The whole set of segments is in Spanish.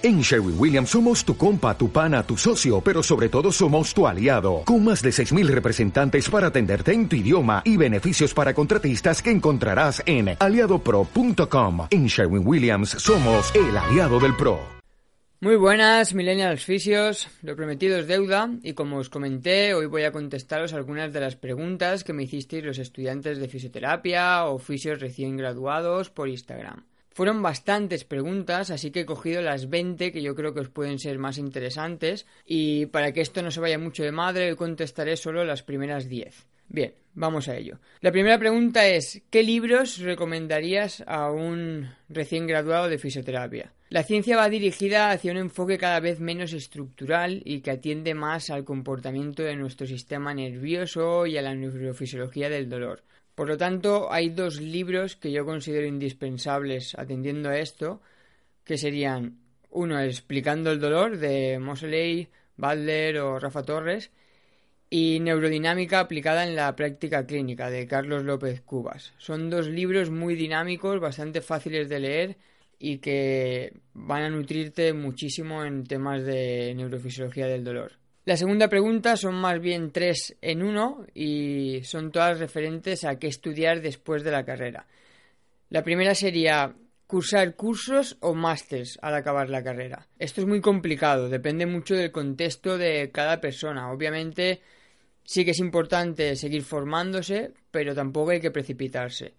En Sherwin Williams somos tu compa, tu pana, tu socio, pero sobre todo somos tu aliado, con más de 6.000 representantes para atenderte en tu idioma y beneficios para contratistas que encontrarás en aliadopro.com. En Sherwin Williams somos el aliado del PRO. Muy buenas, millennials fisios, lo prometido es deuda y como os comenté, hoy voy a contestaros algunas de las preguntas que me hicisteis los estudiantes de fisioterapia o fisios recién graduados por Instagram. Fueron bastantes preguntas, así que he cogido las 20 que yo creo que os pueden ser más interesantes y para que esto no se vaya mucho de madre, contestaré solo las primeras 10. Bien, vamos a ello. La primera pregunta es, ¿qué libros recomendarías a un recién graduado de fisioterapia? La ciencia va dirigida hacia un enfoque cada vez menos estructural y que atiende más al comportamiento de nuestro sistema nervioso y a la neurofisiología del dolor. Por lo tanto, hay dos libros que yo considero indispensables atendiendo a esto, que serían uno Explicando el dolor de Mosley, Butler o Rafa Torres y Neurodinámica aplicada en la práctica clínica de Carlos López Cubas. Son dos libros muy dinámicos, bastante fáciles de leer y que van a nutrirte muchísimo en temas de neurofisiología del dolor. La segunda pregunta son más bien tres en uno y son todas referentes a qué estudiar después de la carrera. La primera sería cursar cursos o másters al acabar la carrera. Esto es muy complicado, depende mucho del contexto de cada persona. Obviamente sí que es importante seguir formándose, pero tampoco hay que precipitarse.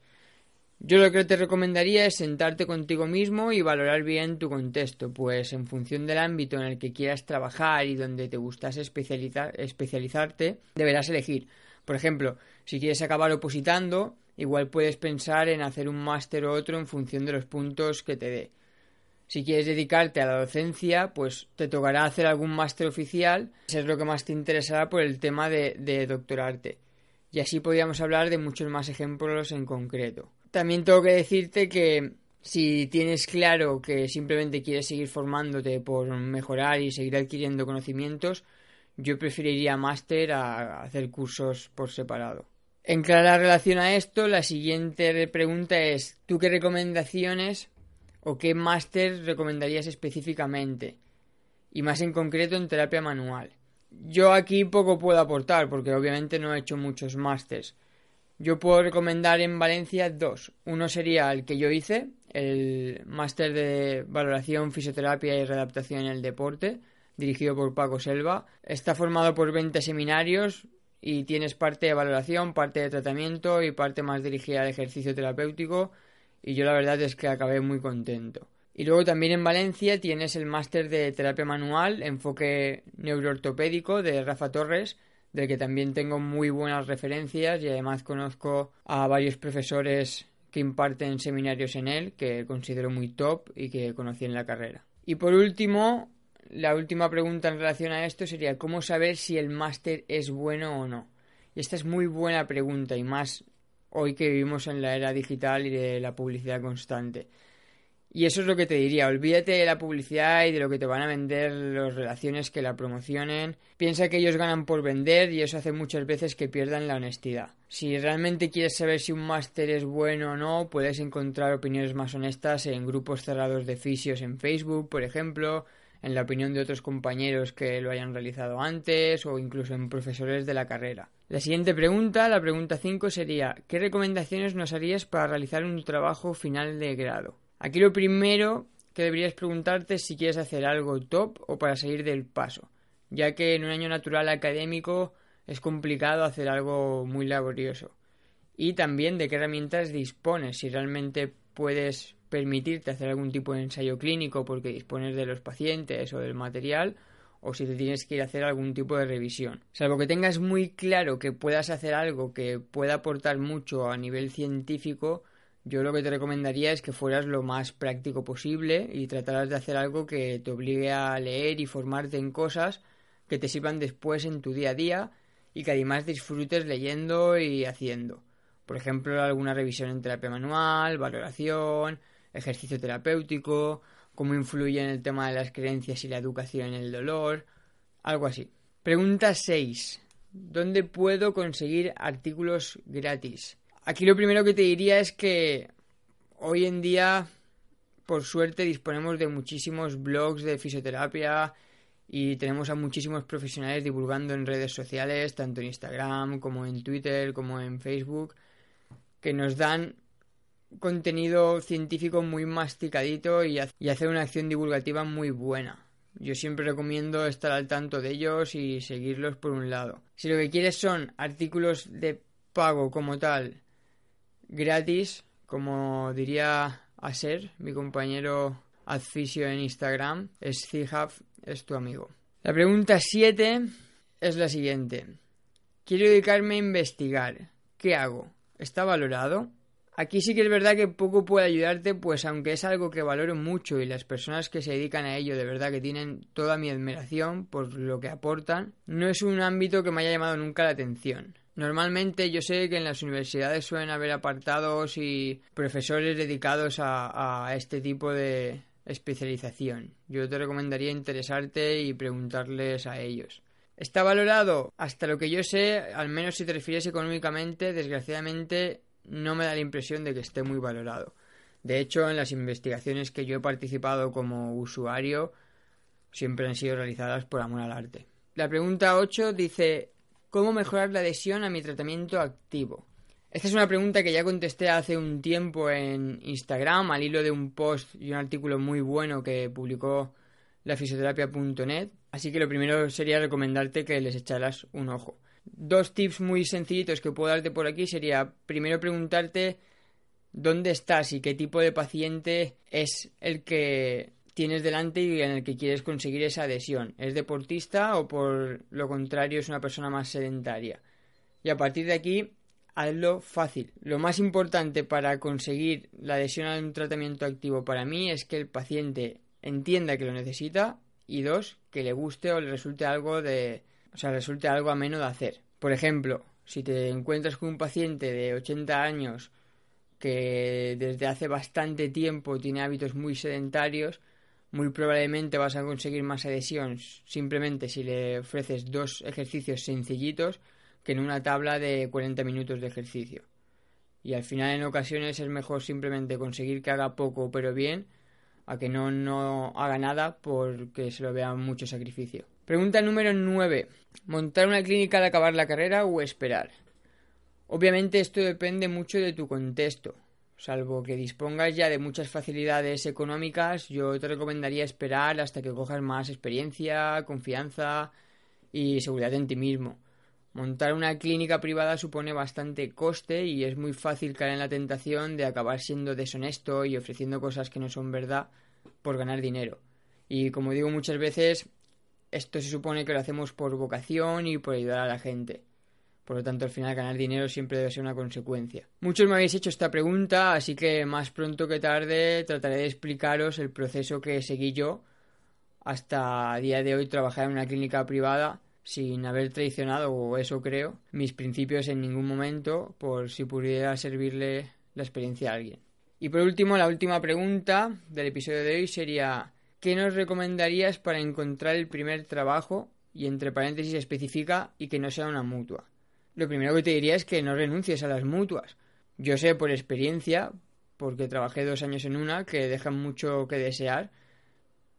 Yo lo que te recomendaría es sentarte contigo mismo y valorar bien tu contexto, pues en función del ámbito en el que quieras trabajar y donde te gustase especializarte, deberás elegir. Por ejemplo, si quieres acabar opositando, igual puedes pensar en hacer un máster o otro en función de los puntos que te dé. Si quieres dedicarte a la docencia, pues te tocará hacer algún máster oficial, si es lo que más te interesará por el tema de, de doctorarte. Y así podríamos hablar de muchos más ejemplos en concreto. También tengo que decirte que si tienes claro que simplemente quieres seguir formándote por mejorar y seguir adquiriendo conocimientos, yo preferiría máster a hacer cursos por separado. En clara relación a esto, la siguiente pregunta es ¿tú qué recomendaciones o qué máster recomendarías específicamente? Y más en concreto en terapia manual. Yo aquí poco puedo aportar porque obviamente no he hecho muchos másters yo puedo recomendar en Valencia dos. Uno sería el que yo hice, el máster de valoración, fisioterapia y readaptación en el deporte, dirigido por Paco Selva. Está formado por 20 seminarios y tienes parte de valoración, parte de tratamiento y parte más dirigida al ejercicio terapéutico. Y yo la verdad es que acabé muy contento. Y luego también en Valencia tienes el máster de terapia manual, enfoque neuroortopédico de Rafa Torres, del que también tengo muy buenas referencias y además conozco a varios profesores que imparten seminarios en él que considero muy top y que conocí en la carrera. Y por último, la última pregunta en relación a esto sería ¿cómo saber si el máster es bueno o no? Y esta es muy buena pregunta y más hoy que vivimos en la era digital y de la publicidad constante. Y eso es lo que te diría, olvídate de la publicidad y de lo que te van a vender las relaciones que la promocionen. Piensa que ellos ganan por vender y eso hace muchas veces que pierdan la honestidad. Si realmente quieres saber si un máster es bueno o no, puedes encontrar opiniones más honestas en grupos cerrados de fisios en Facebook, por ejemplo, en la opinión de otros compañeros que lo hayan realizado antes o incluso en profesores de la carrera. La siguiente pregunta, la pregunta 5, sería ¿qué recomendaciones nos harías para realizar un trabajo final de grado? Aquí lo primero que deberías preguntarte es si quieres hacer algo top o para salir del paso, ya que en un año natural académico es complicado hacer algo muy laborioso. Y también de qué herramientas dispones, si realmente puedes permitirte hacer algún tipo de ensayo clínico porque dispones de los pacientes o del material, o si te tienes que ir a hacer algún tipo de revisión. Salvo que tengas muy claro que puedas hacer algo que pueda aportar mucho a nivel científico, yo lo que te recomendaría es que fueras lo más práctico posible y trataras de hacer algo que te obligue a leer y formarte en cosas que te sirvan después en tu día a día y que además disfrutes leyendo y haciendo. Por ejemplo, alguna revisión en terapia manual, valoración, ejercicio terapéutico, cómo influye en el tema de las creencias y la educación en el dolor, algo así. Pregunta 6. ¿Dónde puedo conseguir artículos gratis? Aquí lo primero que te diría es que hoy en día por suerte, disponemos de muchísimos blogs de fisioterapia y tenemos a muchísimos profesionales divulgando en redes sociales, tanto en Instagram como en Twitter, como en Facebook, que nos dan contenido científico muy masticadito y, hacer una acción divulgativa muy buena. Yo siempre recomiendo estar al tanto de ellos y seguirlos por un lado. Si lo que quieres son artículos de pago como tal, gratis, como diría Aser, mi compañero Adfisio en Instagram, es es tu amigo. La pregunta 7 es la siguiente. Quiero dedicarme a investigar. ¿Qué hago? ¿Está valorado? Aquí sí que es verdad que poco puede ayudarte, pues aunque es algo que valoro mucho y las personas que se dedican a ello de verdad que tienen toda mi admiración por lo que aportan, no es un ámbito que me haya llamado nunca la atención. Normalmente yo sé que en las universidades suelen haber apartados y profesores dedicados a, este tipo de especialización. Yo te recomendaría interesarte y preguntarles a ellos. ¿Está valorado? Hasta lo que yo sé, al menos si te refieres económicamente, desgraciadamente no me da la impresión de que esté muy valorado. De hecho, en las investigaciones que yo he participado como usuario, siempre han sido realizadas por amor al arte. La pregunta 8 dice, ¿cómo mejorar la adhesión a mi tratamiento activo? Esta es una pregunta que ya contesté hace un tiempo en Instagram al hilo de un post y un artículo muy bueno que publicó la fisioterapia.net, así que lo primero sería recomendarte que les echaras un ojo. Dos tips muy sencillitos que puedo darte por aquí sería primero preguntarte dónde estás y qué tipo de paciente es el que tienes delante y en el que quieres conseguir esa adhesión. ¿Es deportista o por lo contrario es una persona más sedentaria? Y a partir de aquí, hazlo fácil. Lo más importante para conseguir la adhesión a un tratamiento activo para mí es que el paciente entienda que lo necesita y dos, que le guste o le resulte algo de o sea, resulte algo ameno de hacer. Por ejemplo, si te encuentras con un paciente de 80 años que desde hace bastante tiempo tiene hábitos muy sedentarios, muy probablemente vas a conseguir más adhesión simplemente si le ofreces dos ejercicios sencillitos que en una tabla de 40 minutos de ejercicio. Y al final en ocasiones es mejor simplemente conseguir que haga poco pero bien a que no, no haga nada porque se lo vea mucho sacrificio. Pregunta número 9. ¿Montar una clínica al acabar la carrera o esperar? Obviamente esto depende mucho de tu contexto. Salvo que dispongas ya de muchas facilidades económicas, yo te recomendaría esperar hasta que cojas más experiencia, confianza y seguridad en ti mismo. Montar una clínica privada supone bastante coste y es muy fácil caer en la tentación de acabar siendo deshonesto y ofreciendo cosas que no son verdad por ganar dinero. Y como digo muchas veces, esto se supone que lo hacemos por vocación y por ayudar a la gente. Por lo tanto, al final ganar dinero siempre debe ser una consecuencia. Muchos me habéis hecho esta pregunta, así que más pronto que tarde trataré de explicaros el proceso que seguí yo hasta a día de hoy trabajar en una clínica privada sin haber traicionado, o eso creo, mis principios en ningún momento, por si pudiera servirle la experiencia a alguien. Y por último, la última pregunta del episodio de hoy sería ¿Qué nos recomendarías para encontrar el primer trabajo? Y entre paréntesis especifica y que no sea una mutua. Lo primero que te diría es que no renuncies a las mutuas. Yo sé por experiencia, porque trabajé dos años en una, que dejan mucho que desear,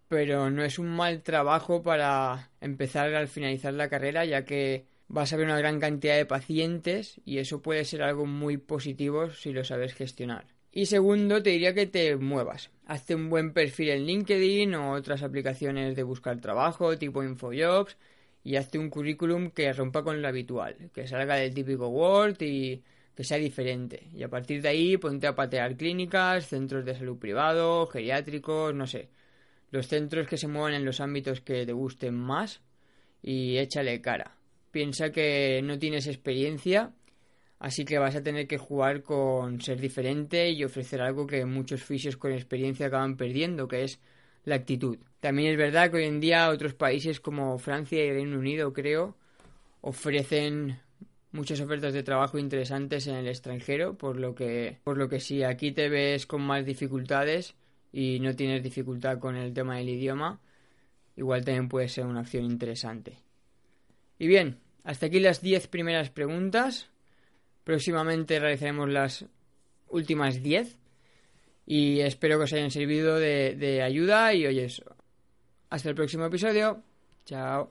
pero no es un mal trabajo para empezar al finalizar la carrera, ya que vas a ver una gran cantidad de pacientes y eso puede ser algo muy positivo si lo sabes gestionar. Y segundo, te diría que te muevas. Hazte un buen perfil en LinkedIn o otras aplicaciones de buscar trabajo tipo InfoJobs y hazte un currículum que rompa con lo habitual, que salga del típico Word y que sea diferente. Y a partir de ahí ponte a patear clínicas, centros de salud privado, geriátricos, no sé. Los centros que se muevan en los ámbitos que te gusten más y échale cara. Piensa que no tienes experiencia Así que vas a tener que jugar con ser diferente y ofrecer algo que muchos fisios con experiencia acaban perdiendo, que es la actitud. También es verdad que hoy en día otros países como Francia y Reino Unido, creo, ofrecen muchas ofertas de trabajo interesantes en el extranjero, por lo que por lo que si aquí te ves con más dificultades y no tienes dificultad con el tema del idioma, igual también puede ser una opción interesante. Y bien, hasta aquí las 10 primeras preguntas. Próximamente realizaremos las últimas 10. Y espero que os hayan servido de, ayuda y oyes. Hasta el próximo episodio. Chao.